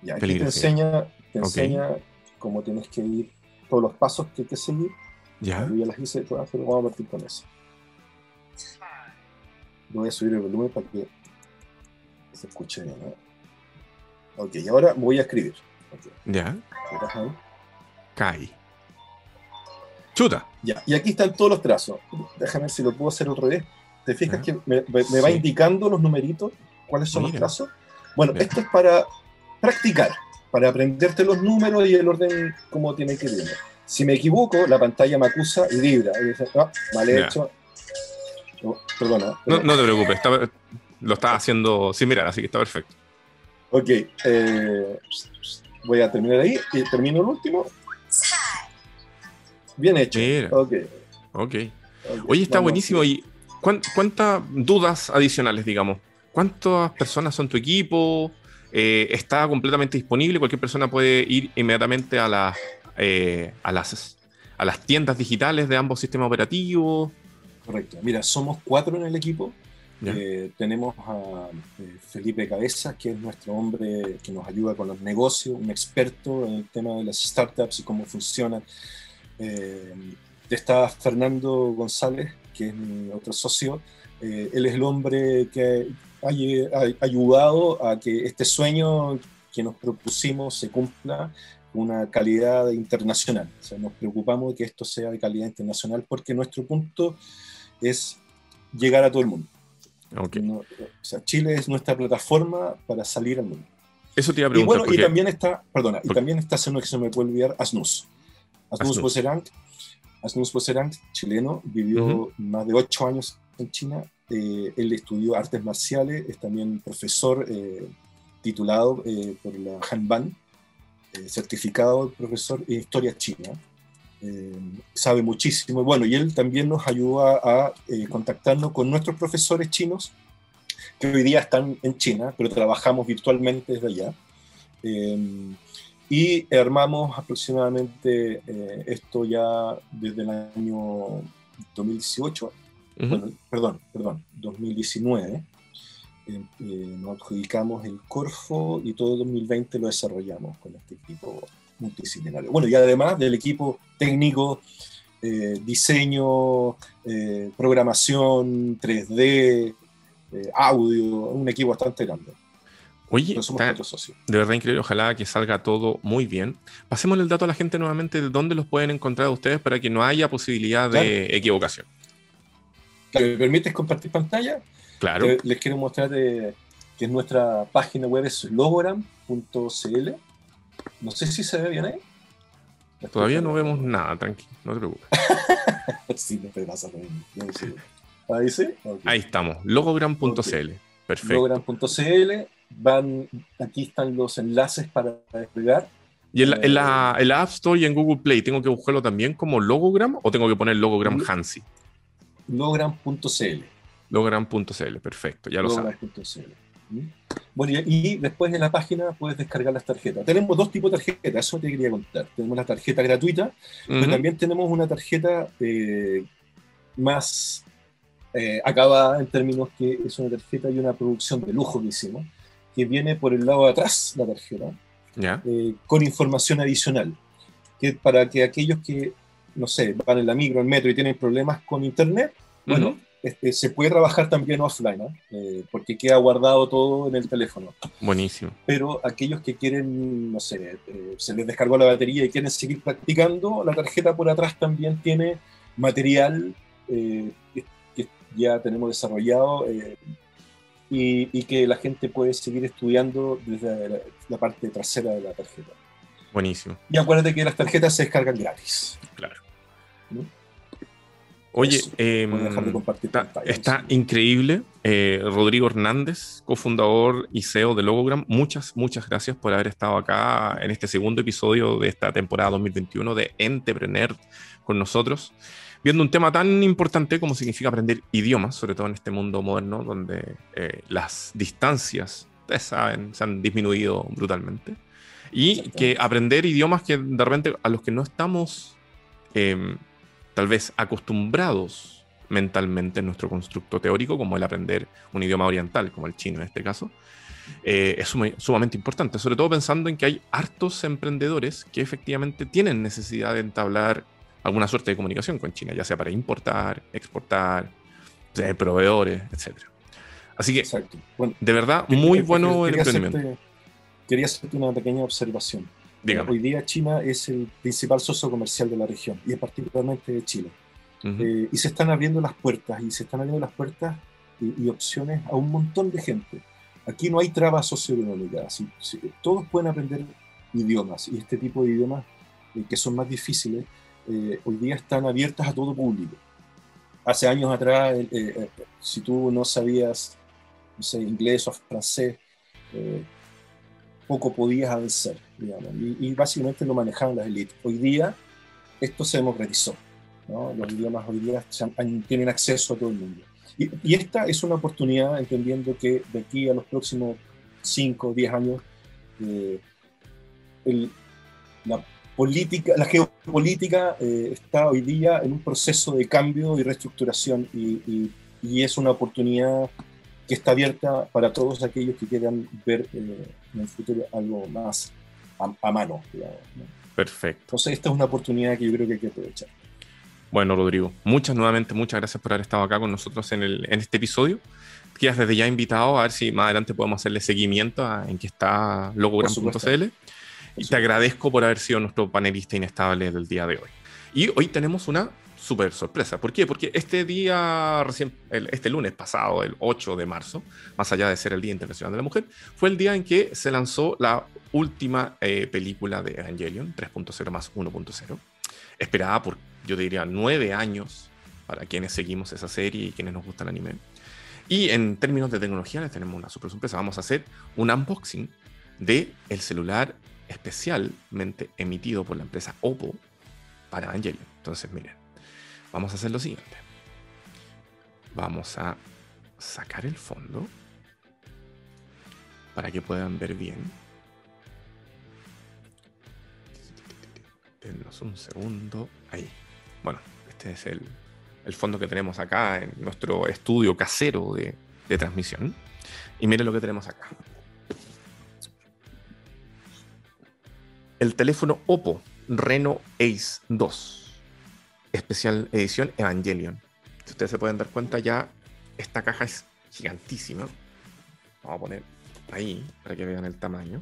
Ya, aquí te enseña, te enseña cómo tienes que ir, todos los pasos que hay que seguir. Ya. Yo ya las hice todas, pero vamos a partir con eso. voy a subir el volumen para que se escuche bien. Ok, y ahora voy a escribir. Ya. Kai. Chuta. Ya, y aquí están todos los trazos. Déjame ver si lo puedo hacer al revés. ¿Te fijas que me, va indicando los numeritos? ¿Cuáles son los trazos? Bueno, esto es para practicar, para aprenderte los números y el orden como tiene que ir. Si me equivoco, la pantalla me acusa y vibra. Y dice, ah, mal hecho. perdona, No, te preocupes, lo estás haciendo sin mirar, así que está perfecto. Ok, eh, voy a terminar ahí y termino el último. Bien hecho. Ok. Ok. Oye, está buenísimo. ¿Y cuántas dudas adicionales, digamos? ¿Cuántas personas son tu equipo? Eh, ¿Está completamente disponible? ¿Cualquier persona puede ir inmediatamente a, la, eh, a, las, a las tiendas digitales de ambos sistemas operativos? Correcto. Mira, somos cuatro en el equipo. Eh, tenemos a Felipe Cabeza, que es nuestro hombre que nos ayuda con los negocios, un experto en el tema de las startups y cómo funcionan. Está Fernando González, que es mi otro socio. él es el hombre que ha, ayudado a que este sueño que nos propusimos se cumpla con una calidad internacional. O sea, nos preocupamos de que esto sea de calidad internacional porque nuestro punto es llegar a todo el mundo. o sea, Chile es nuestra plataforma para salir al mundo. Eso te iba a preguntar. Y bueno, y también está, perdona, y también está haciendo que se me puede olvidar, Asnus. Asnus Boserang, Asnus Boserang, chileno, vivió más de ocho años en China eh, él estudió artes marciales, es también profesor eh, titulado eh, por la Hanban, certificado profesor en historia china. sabe muchísimo. Bueno, y él también nos ayuda a contactarnos con nuestros profesores chinos que hoy día están en China, pero trabajamos virtualmente desde allá. Y armamos aproximadamente esto ya desde el año 2018 perdón, perdón, 2019, eh, eh, nos adjudicamos el Corfo y todo 2020 lo desarrollamos con este equipo multidisciplinario. Bueno, y además del equipo técnico, eh, diseño, programación, 3D, audio, un equipo bastante grande. Oye, de verdad increíble, ojalá que salga todo muy bien. Pasemos el dato a la gente nuevamente de dónde los pueden encontrar ustedes para que no haya posibilidad de equivocación. ¿Me permites compartir pantalla? Claro. Les, quiero mostrar eh, que nuestra página web es logogram.cl. No sé si se ve bien ahí. Todavía no vemos nada, tranquilo, no te preocupes. [LAUGHS] sí, no te pasa Ahí sí. Ahí estamos, logogram.cl. Perfecto. Logogram.cl. Van, aquí están los enlaces para despegar. ¿Y en la, en, la, en la, App Store y en Google Play tengo que buscarlo también como Logogram o tengo que poner Logogram Hansi? logram.cl. Logram.cl, perfecto, ya lo sabes. ¿Mm? Bueno, y, después en la página puedes descargar las tarjetas. Tenemos dos tipos de tarjetas, eso te quería contar. Tenemos la tarjeta gratuita, pero también tenemos una tarjeta eh, más eh, acabada en términos que es una tarjeta y una producción de lujo que hicimos, que viene por el lado de atrás, la tarjeta, eh, con información adicional, que para que aquellos que no sé, van en la micro, en metro y tienen problemas con internet, bueno, este, se puede trabajar también offline, ¿no? Eh, porque queda guardado todo en el teléfono. Buenísimo. Pero aquellos que quieren, no sé, eh, se les descargó la batería y quieren seguir practicando, la tarjeta por atrás también tiene material eh, que, ya tenemos desarrollado y, que la gente puede seguir estudiando desde la parte trasera de la tarjeta. Buenísimo. Y acuérdate que las tarjetas se descargan gratis. Claro. Oye, em, está, increíble. Eh, Rodrigo Hernández, cofundador y CEO de Logogram, muchas, muchas gracias por haber estado acá en este segundo episodio de esta temporada 2021 de Entrepreneur con nosotros, viendo un tema tan importante como significa aprender idiomas, sobre todo en este mundo moderno donde eh, las distancias, ustedes saben, se han disminuido brutalmente. Y que aprender idiomas que de repente a los que no estamos em, tal vez acostumbrados mentalmente en nuestro constructo teórico, como el aprender un idioma oriental, como el chino en este caso, eh, es sumamente importante, sobre todo pensando en que hay hartos emprendedores que efectivamente tienen necesidad de entablar alguna suerte de comunicación con China, ya sea para importar, exportar, proveedores, etc. Así que, de verdad, muy bueno el emprendimiento. quería hacerte una pequeña observación. Hoy día China es el principal socio comercial de la región y particularmente de Chile. Eh, y se están abriendo las puertas y se están abriendo las puertas y, opciones a un montón de gente. Aquí no hay trabas socioeconómicas. todos pueden aprender idiomas y este tipo de idiomas eh, que son más difíciles eh, hoy día están abiertas a todo público. Hace años atrás, si tú no sabías no sé, inglés o francés, poco podías avanzar, digamos, y, básicamente lo manejaban las élites. Hoy día esto se democratizó, ¿no? los idiomas hoy día tienen acceso a todo el mundo. Y, esta es una oportunidad, entendiendo que de aquí a los próximos 5 o 10 años, eh, la política, la geopolítica eh, está hoy día en un proceso de cambio y reestructuración y, y es una oportunidad que está abierta para todos aquellos que quieran ver eh, en el futuro algo más a, mano. Perfecto. Entonces esta es una oportunidad que yo creo que hay que aprovechar. Bueno, Rodrigo, muchas nuevamente, muchas gracias por haber estado acá con nosotros en, el, en este episodio. Quedas desde ya invitado a ver si más adelante podemos hacerle seguimiento a, en que está logogram.cl. Y te agradezco por haber sido nuestro panelista inestable del día de hoy. Y hoy tenemos una súper sorpresa. ¿Por qué? Porque este día, recién, este lunes pasado, el 8 de marzo, más allá de ser el Día Internacional de la Mujer, fue el día en que se lanzó la última eh, película de Evangelion, 3.0 más 1.0, esperada por, yo diría, nueve años para quienes seguimos esa serie y quienes nos gusta el anime. Y en términos de tecnología les tenemos una super sorpresa. Vamos a hacer un unboxing de el celular especialmente emitido por la empresa Oppo para Evangelion. Entonces, miren, Vamos a hacer lo siguiente. Vamos a sacar el fondo para que puedan ver bien. Denos un segundo. Ahí. Bueno, este es el, fondo que tenemos acá en nuestro estudio casero de, de transmisión. Y miren lo que tenemos acá. El teléfono Oppo Reno Ace 2 especial edición Evangelion. Si ustedes se pueden dar cuenta ya, esta caja es gigantísima. Vamos a poner ahí para que vean el tamaño.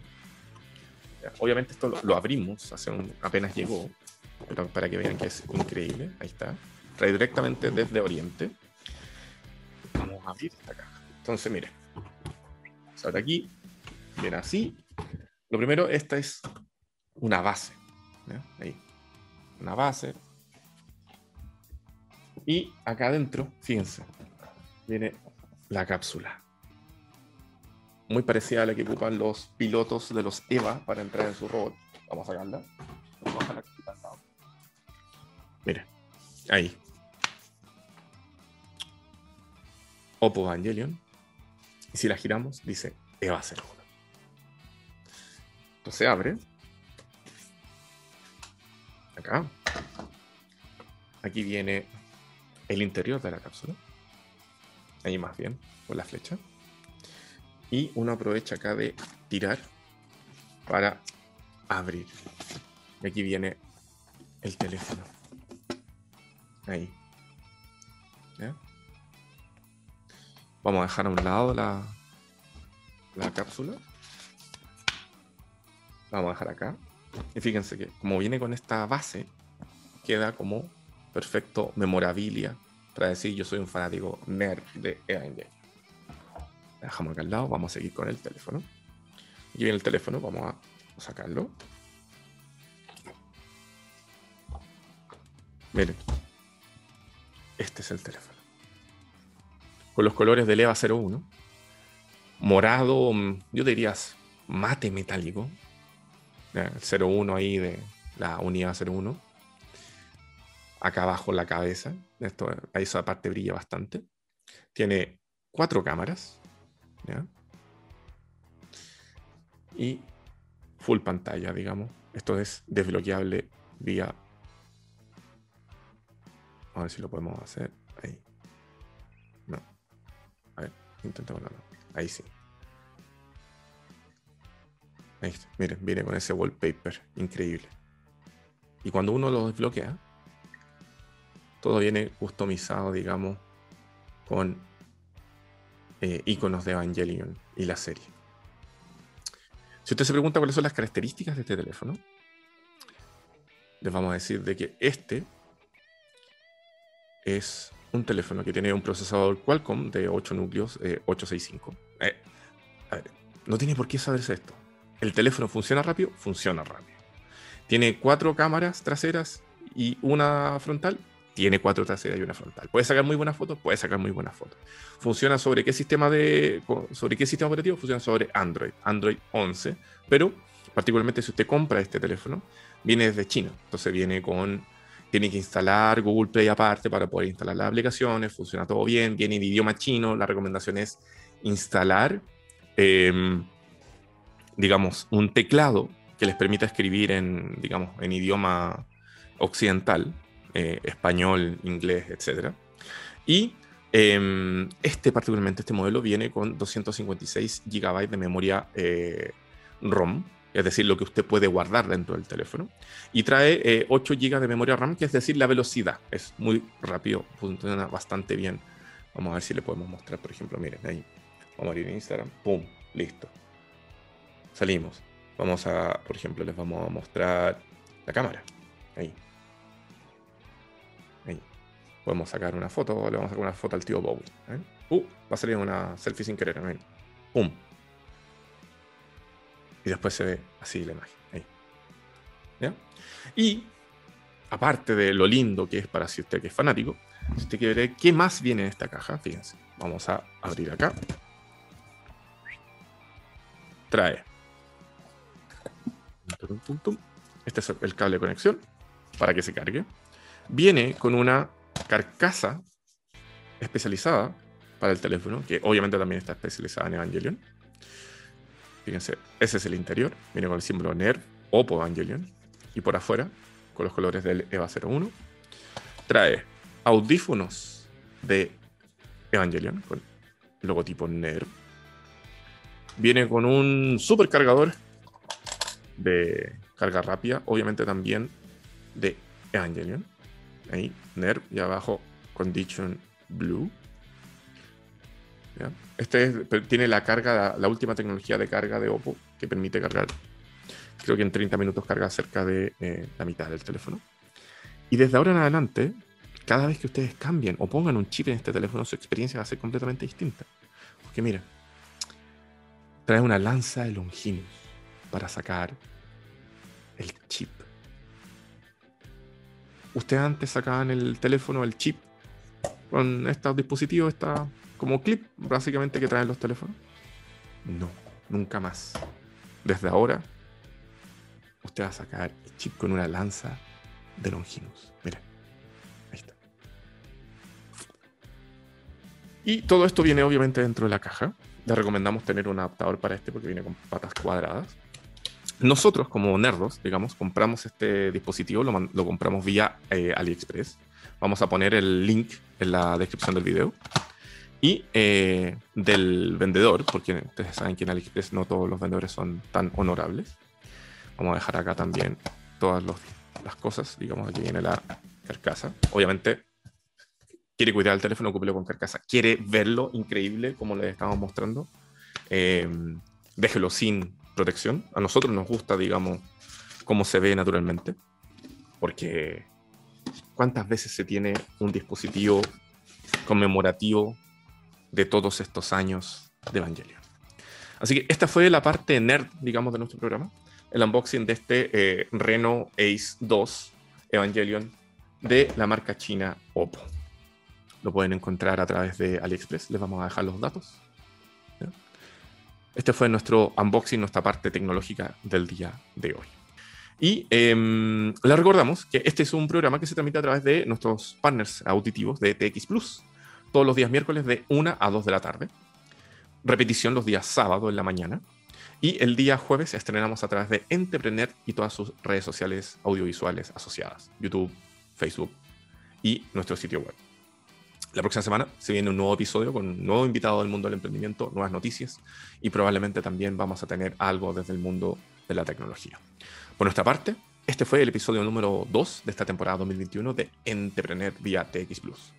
Obviamente esto lo, abrimos, hace apenas llegó, pero para que vean que es increíble. Ahí está. Trae directamente desde Oriente. Vamos a abrir esta caja. Entonces, miren. Ahora aquí, viene así. Lo primero, esta es una base. Ahí. Una base y acá adentro, fíjense, viene la cápsula. Muy parecida a la que ocupan los pilotos de los EVA para entrar en su robot. Vamos a sacarla. Vamos a Mire, ahí. Oppo Evangelion. Y si la giramos, dice EVA 01. Entonces abre. Acá. Aquí viene el interior de la cápsula. Ahí más bien, con la flecha. Y uno aprovecha acá de tirar para abrir. Y aquí viene el teléfono. Ahí. Vamos a dejar a un lado la, la cápsula. Vamos a dejar acá. Y fíjense que como viene con esta base, queda como perfecto memorabilia para decir yo soy un fanático nerd de Evangelion. Dejamos acá al lado, vamos a seguir con el teléfono. Aquí viene el teléfono, vamos a sacarlo. Miren, este es el teléfono. Con los colores del EVA 01. Morado, yo diría mate metálico. El 01 ahí de la unidad 01 acá abajo la cabeza. Esto, ahí esa parte brilla bastante. Tiene cuatro cámaras. Y full pantalla, digamos. Esto es desbloqueable vía... A ver si lo podemos hacer. Ahí. No. A ver, intentamos Ahí sí. Ahí Miren, viene con ese wallpaper. Increíble. Y cuando uno lo desbloquea, todo viene customizado, digamos, con eh, iconos de Evangelion y la serie. Si usted se pregunta cuáles son las características de este teléfono, les vamos a decir de que este es un teléfono que tiene un procesador Qualcomm de 8 núcleos 865. Eh, eh, a ver, no tiene por qué saberse esto. El teléfono funciona rápido, funciona rápido. Tiene cuatro cámaras traseras y una frontal, tiene cuatro traseras y una frontal. Puede sacar muy buenas fotos, puede sacar muy buenas fotos. Funciona sobre qué sistema de sobre qué sistema operativo? Funciona sobre Android, Android 11, pero particularmente si usted compra este teléfono, viene desde China. Entonces viene con tiene que instalar Google Play aparte para poder instalar las aplicaciones, funciona todo bien, viene en idioma chino, la recomendación es instalar, em, digamos, un teclado que les permita escribir en, digamos, en idioma occidental, eh, español, inglés, etc. Y em, este, particularmente este modelo, viene con 256 GB de memoria eh, ROM, es decir, lo que usted puede guardar dentro del teléfono. Y trae 8 eh, GB de memoria RAM, que es decir, la velocidad. Es muy rápido, funciona bastante bien. Vamos a ver si le podemos mostrar, por ejemplo, miren ahí. Vamos a abrir Instagram, ¡pum! Listo. Salimos. Vamos a, por ejemplo, les vamos a mostrar la cámara. Ahí. Ahí. Podemos sacar una foto, le vamos a sacar una foto al tío Bowie. ¿eh? Uh, va a salir una selfie sin querer. ¡Pum! y después se ve así la imagen. Ahí. Y aparte de lo lindo que es para si usted que es fanático, si usted quiere ver qué más viene en esta caja, fíjense, vamos a abrir acá. Trae. Este es el cable de conexión para que se cargue. Viene con una carcasa especializada para el teléfono, que obviamente también está especializada en Evangelion Fíjense, ese es el interior. Viene con el símbolo NER, Oppo Evangelion. Y por afuera, con los colores del EVA 01. Trae audífonos de Evangelion, con logotipo NER. Viene con un supercargador de carga rápida, obviamente también de Evangelion. Ahí, NER, y abajo Condition Blue. Este tiene la carga, la, última tecnología de carga de Oppo que permite cargar, creo que en 30 minutos carga cerca de eh, la mitad del teléfono. Y desde ahora en adelante, cada vez que ustedes cambien o pongan un chip en este teléfono, su experiencia va a ser completamente distinta. Porque mira, trae una lanza de Longinus para sacar el chip. Ustedes antes sacaban el teléfono, el chip, con estos dispositivos, esta como clip básicamente que traen los teléfonos. No, nunca más. Desde ahora, usted va a sacar el chip con una lanza de Longinus. Mira, ahí está. Y todo esto viene obviamente dentro de la caja. Le recomendamos tener un adaptador para este porque viene con patas cuadradas. Nosotros, como nerdos, digamos, compramos este dispositivo, lo, compramos vía eh, AliExpress. Vamos a poner el link en la descripción del video y eh, del vendedor, porque ustedes saben que en AliExpress no todos los vendedores son tan honorables. Vamos a dejar acá también todas las cosas. Digamos, aquí viene la carcasa. Obviamente, quiere cuidar el teléfono, ocúpelo con carcasa. Quiere verlo increíble, como les estamos mostrando. Eh, déjelo sin protección. A nosotros nos gusta, digamos, cómo se ve naturalmente. Porque, ¿cuántas veces se tiene un dispositivo conmemorativo de todos estos años de Evangelion. Así que esta fue la parte nerd, digamos, de nuestro programa. El unboxing de este eh, Reno Ace 2 Evangelion de la marca china Oppo. Lo pueden encontrar a través de AliExpress. Les vamos a dejar los datos. Este fue nuestro unboxing, nuestra parte tecnológica del día de hoy. Y eh, les recordamos que este es un programa que se transmite a través de nuestros partners auditivos de TX Plus todos los días miércoles de 1 a 2 de la tarde. Repetición los días sábado en la mañana. Y el día jueves estrenamos a través de Entrepreneur y todas sus redes sociales audiovisuales asociadas, YouTube, Facebook y nuestro sitio web. La próxima semana se viene un nuevo episodio con un nuevo invitado del mundo del emprendimiento, nuevas noticias y probablemente también vamos a tener algo desde el mundo de la tecnología. Por nuestra parte, este fue el episodio número 2 de esta temporada 2021 de Entrepreneur vía TX Plus.